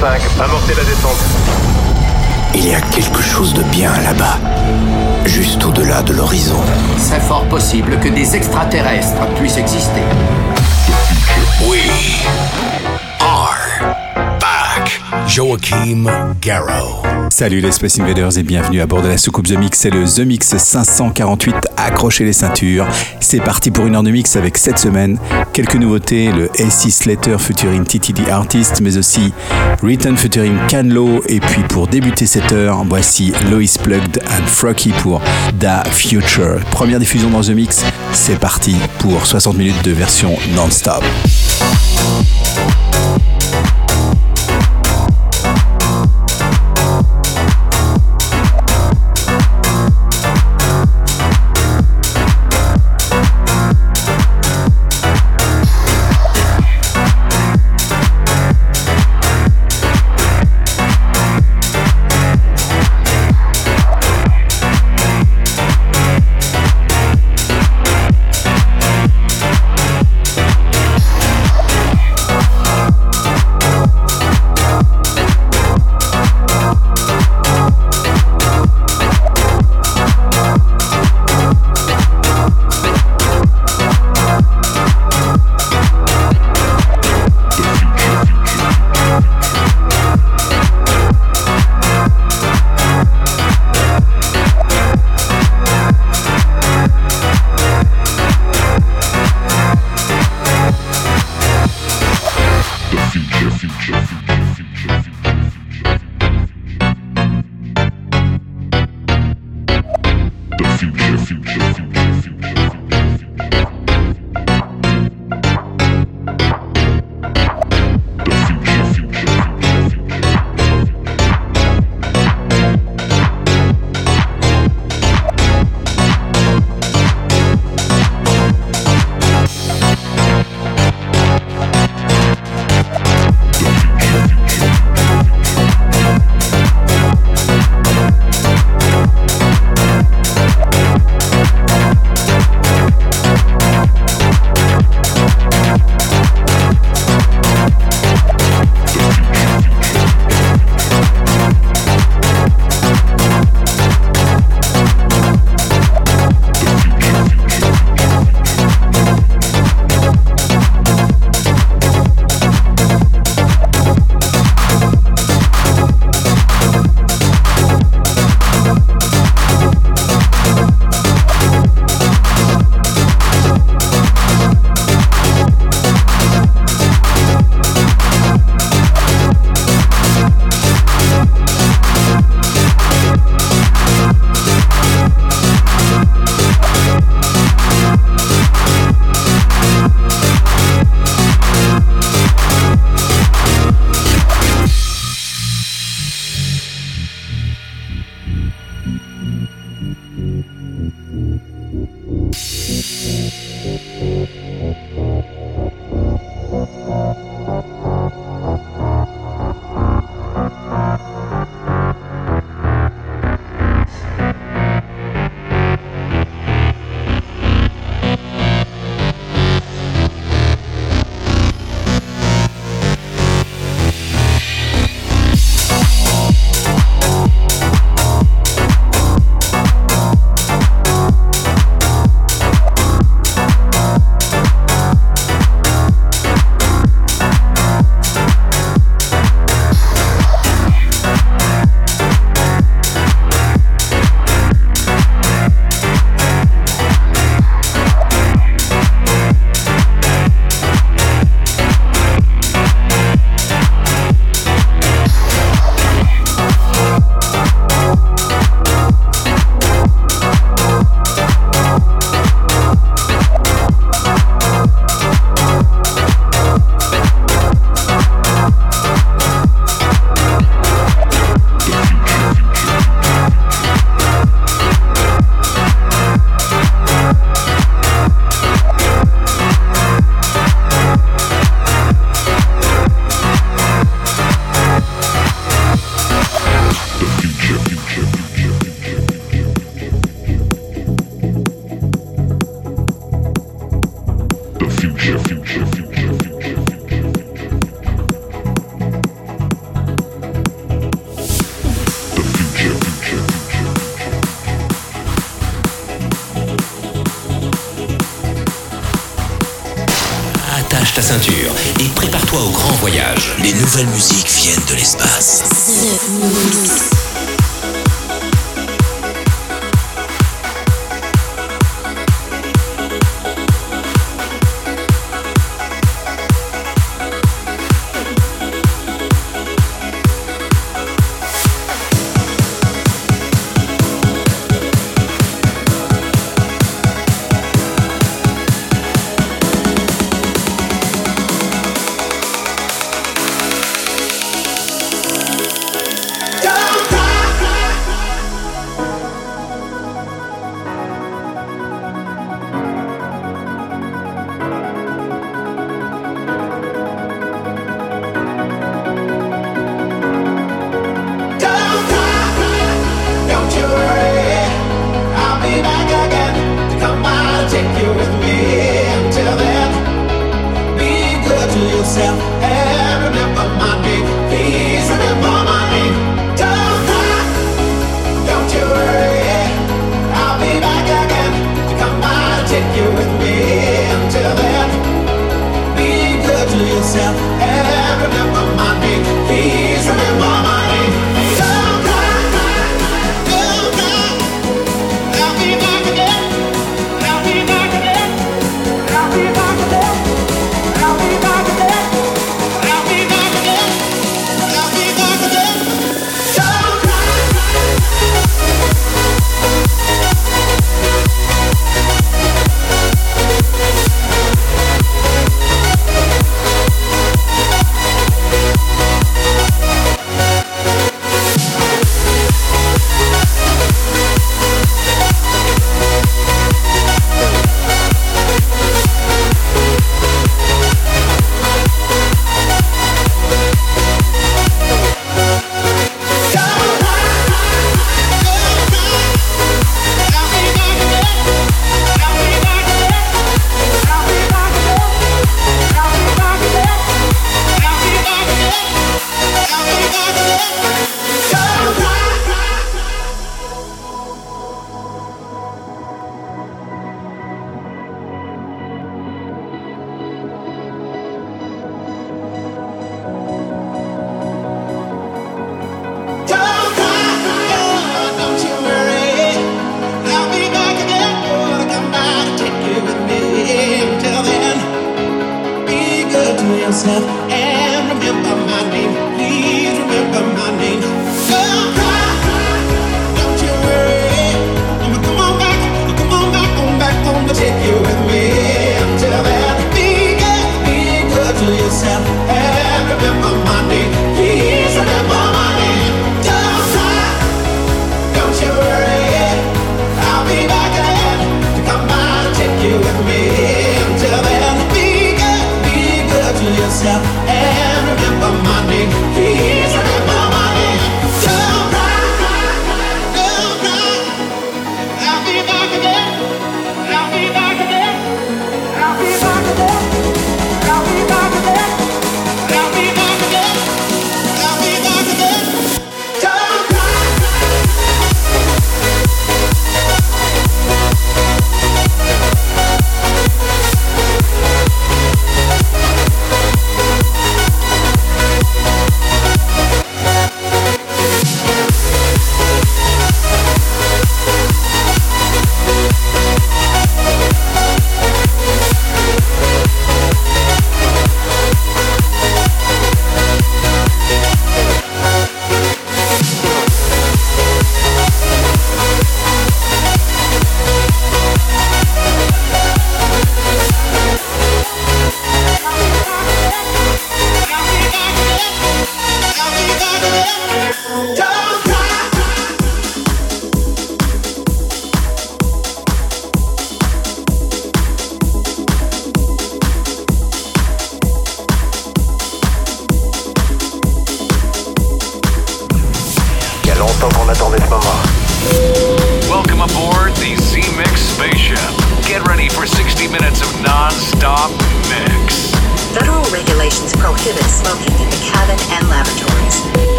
5, amorcez la descente. Il y a quelque chose de bien là-bas, juste au-delà de l'horizon. C'est fort possible que des extraterrestres puissent exister. Back. Joachim Garrow. Salut les Space Invaders et bienvenue à bord de la soucoupe The Mix, c'est le The Mix 548, accrochez les ceintures. C'est parti pour une heure de mix avec cette semaine quelques nouveautés, le A6 Letter featuring TTD Artist, mais aussi Written featuring Canlo, et puis pour débuter cette heure, voici Lois Plugged and Frocky pour Da Future. Première diffusion dans The Mix, c'est parti pour 60 minutes de version non-stop.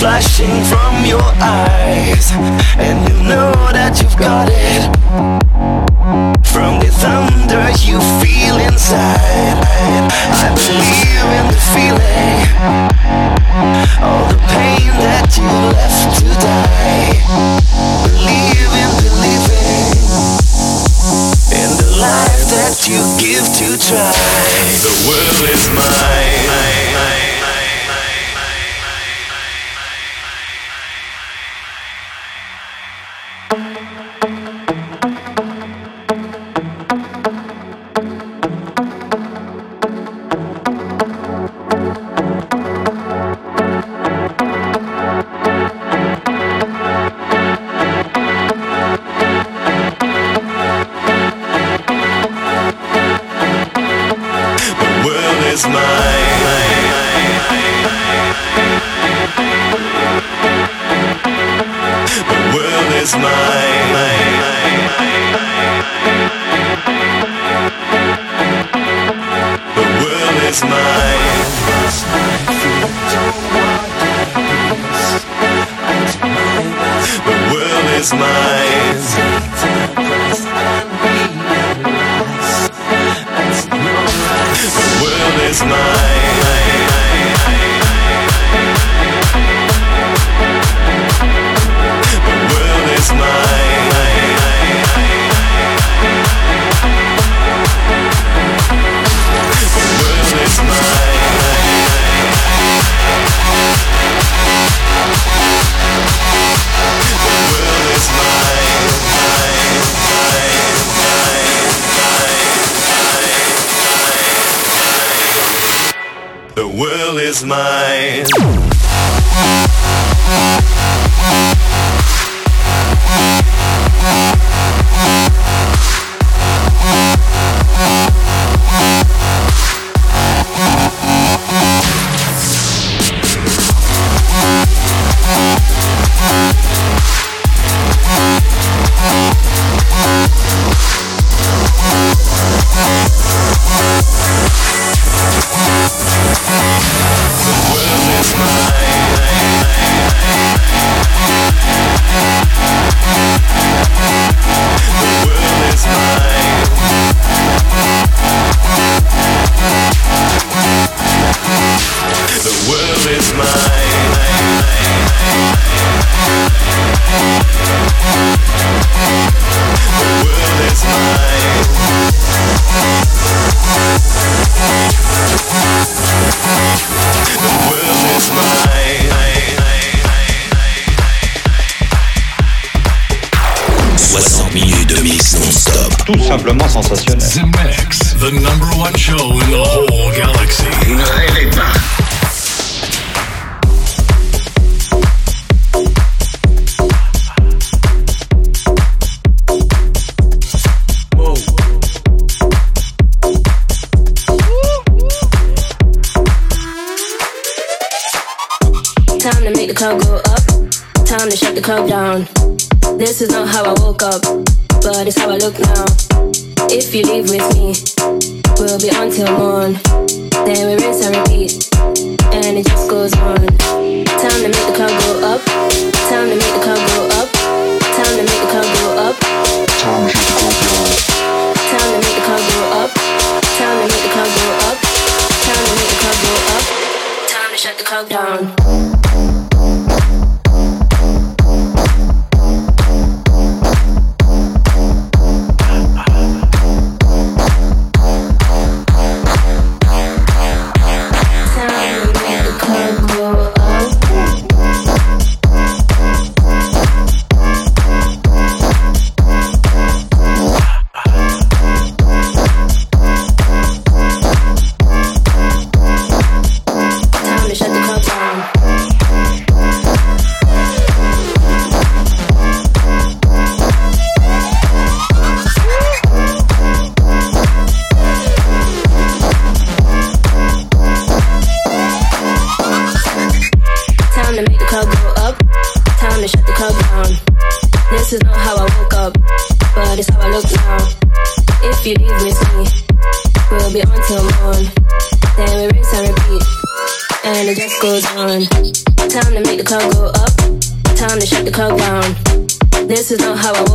Flashing from your eyes And you know that you've got it. From the thunder you feel inside. I believe in the feeling All the pain that you left to die. Believe in believing In the life that you give to try. The world is mine. is mine. The world is mine. is mine.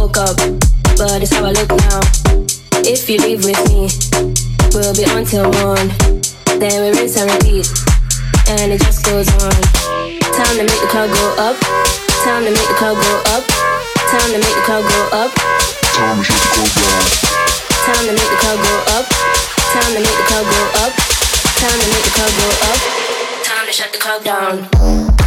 woke up, but it's how I look now. If you leave with me, we'll be on till morn. Then we rinse and repeat, and it just goes on. Time to make the club go up. Time to make the club go up. Time to make the club go up. Time to make the club go up. Time to make the club go up. Time to make the club go up. Time to make the club go up. Time to shut the club down.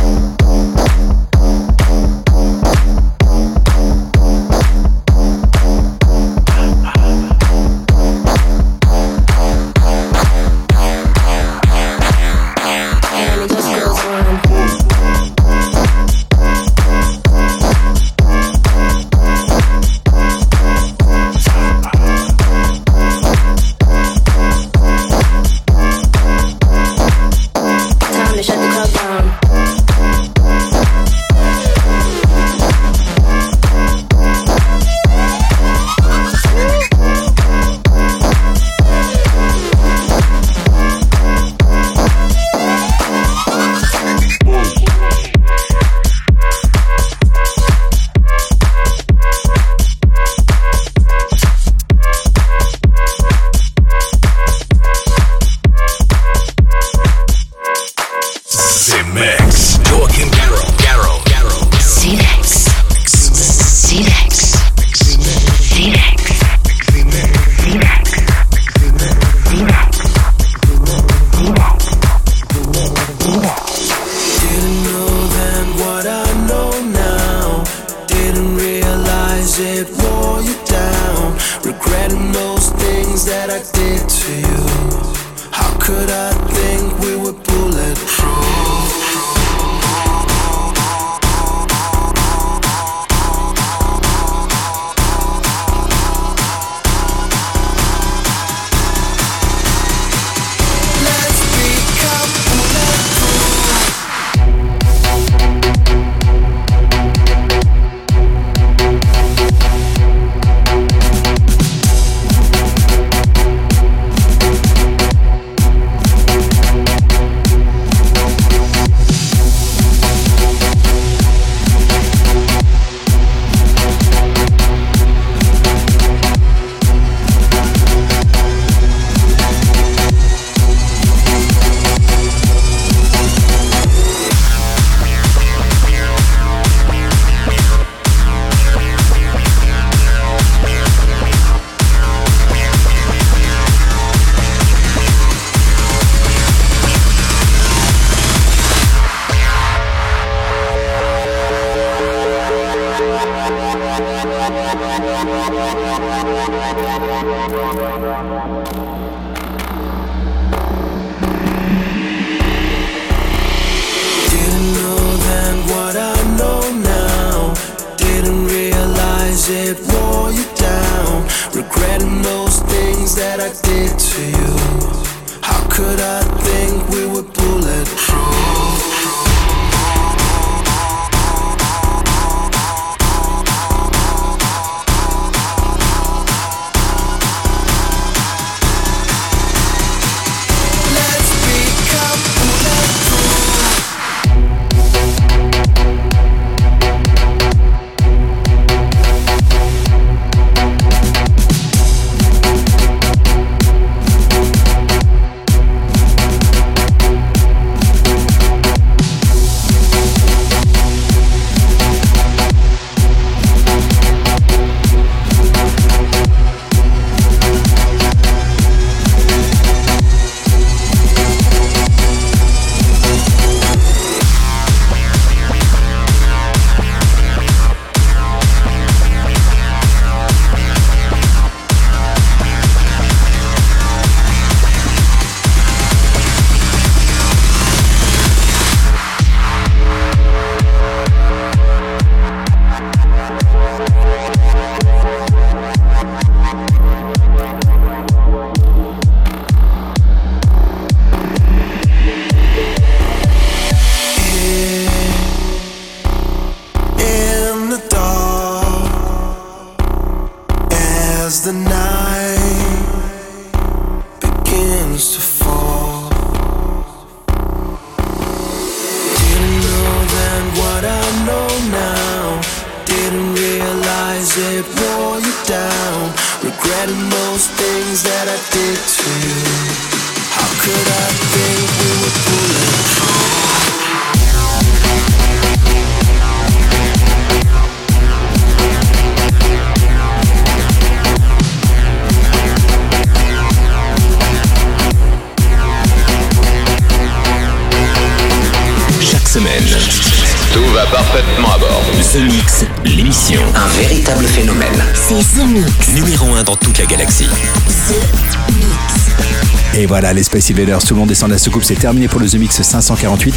Les Space Invaders, tout le monde descend de la soucoupe, c'est terminé pour le The Mix 548.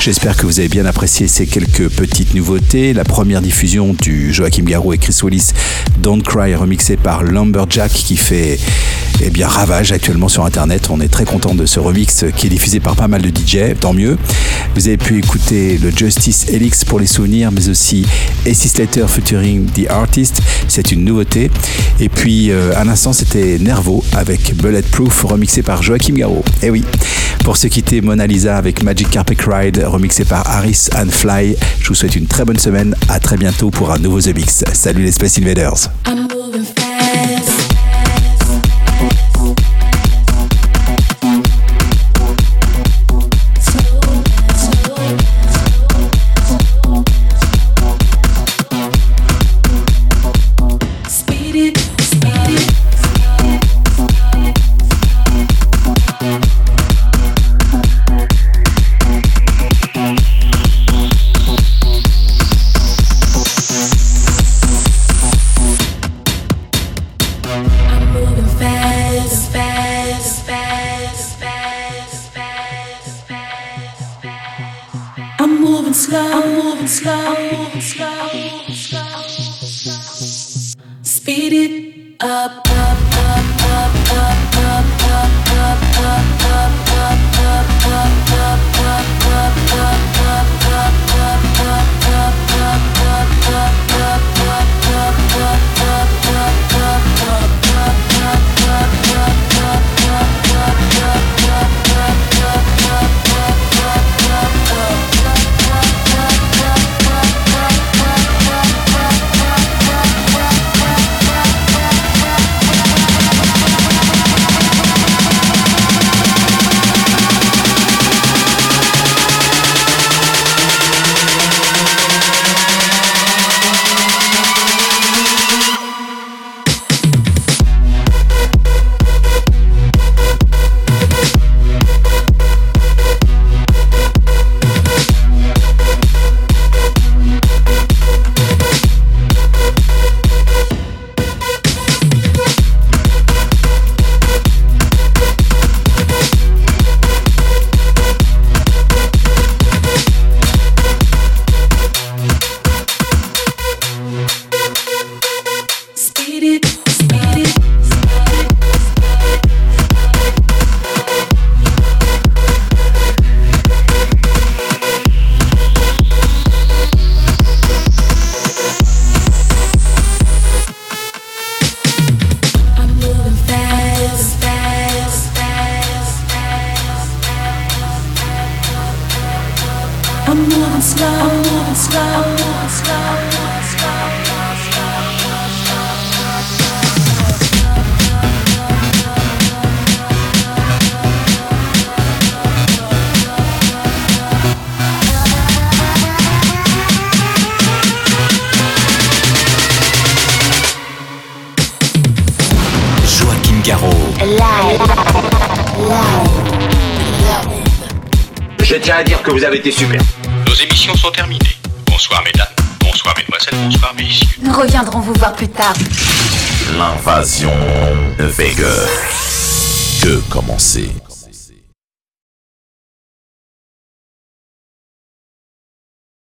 J'espère que vous avez bien apprécié ces quelques petites nouveautés. La première diffusion du Joachim Garou et Chris Willis, Don't Cry, remixé par Lumberjack, qui fait eh bien, ravage actuellement sur Internet. On est très content de ce remix qui est diffusé par pas mal de DJ, tant mieux. Vous avez pu écouter le Justice Helix pour les souvenirs, mais aussi AC Slater featuring The Artist. C'est une nouveauté. Et puis, euh, à l'instant, c'était Nervo avec Bulletproof, remixé par Joachim Garraud. Et oui, pour se quitter, Mona Lisa avec Magic Carpet Ride, remixé par Harris and Fly. Je vous souhaite une très bonne semaine. À très bientôt pour un nouveau The Mix. Salut les Space Invaders. I'm moving fast. você.